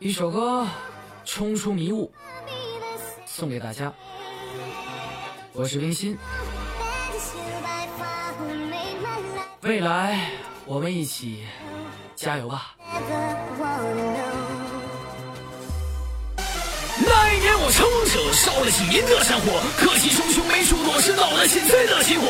一首歌，冲出迷雾，Be the same. 送给大家。我是冰心，未来我们一起加油吧！那一年我成王者，烧了几年的山火，可惜熊熊没出躲，是闹了现在的结果。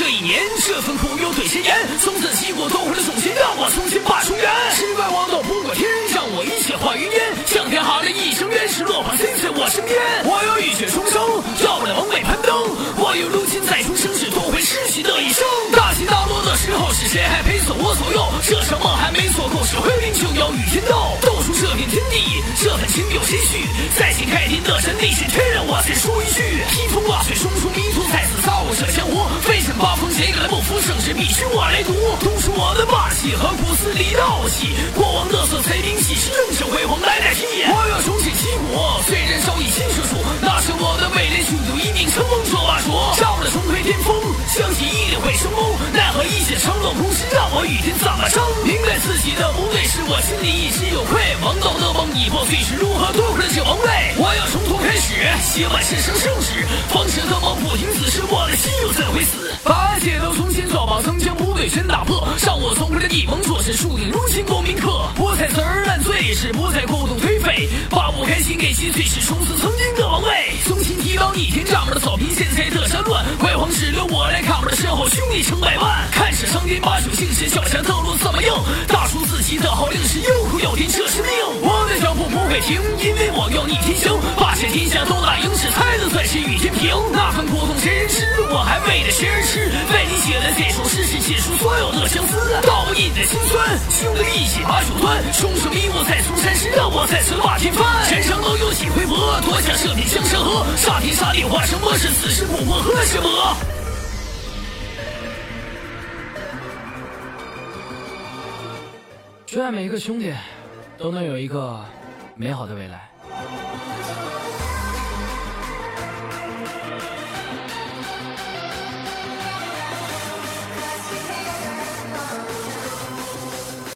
这一年，这份苦又对谁言？从此起我夺回了重心，让我重新把重圆。失败王道不过天，让我一切化云烟。向天喊了一声冤，是落魄谁在我身边？我有浴血重生，要不了王位攀登。我有如今再重生，是夺回失去的一生。大起大落的时候，是谁还陪在我左右？这场梦还没做够，是回灵就要与天斗，斗出这片天地，这份情有谁续？在新开必须我来读，读出我的霸气和骨子里的傲气。过往的色彩明细，是正是辉煌来代替。我要重新起火，虽然烧一心射出，那是我的未来，雄赳一定成功这话说。上了重回巅峰，相信一定会成功。奈何一切成了故事，让我与天怎么争？明白自己的不对，是我心里一直有愧。王道的梦已破碎，是如何夺回了这王位？我要从头开始，写满世上盛世。放射的梦不停止，是我的心又怎会死？把一切都从，全打破，让我从回了地蒙做是注定如今功名客。不再自儿烂醉，是不再过度颓废，把不开心给击碎，是重塑曾经的王位。重新提高逆天丈们的草坪，现在的山乱，辉煌只留我来看我的身后，兄弟成百万。看似上天把酒敬神，脚下道路怎么硬，大出自己的号令是又苦又甜，这是命。我的脚步不会停，因为我要逆天行，霸占天下都打赢，是猜的写的这首诗，是写出所有的相思，倒不印在心酸，兄弟一起把酒端，冲出迷雾再从山时，让我再次把天翻。山上都有几回合，夺下这片江山河，杀天杀地化成魔，是此时不过何什么？祝愿每一个兄弟都能有一个美好的未来。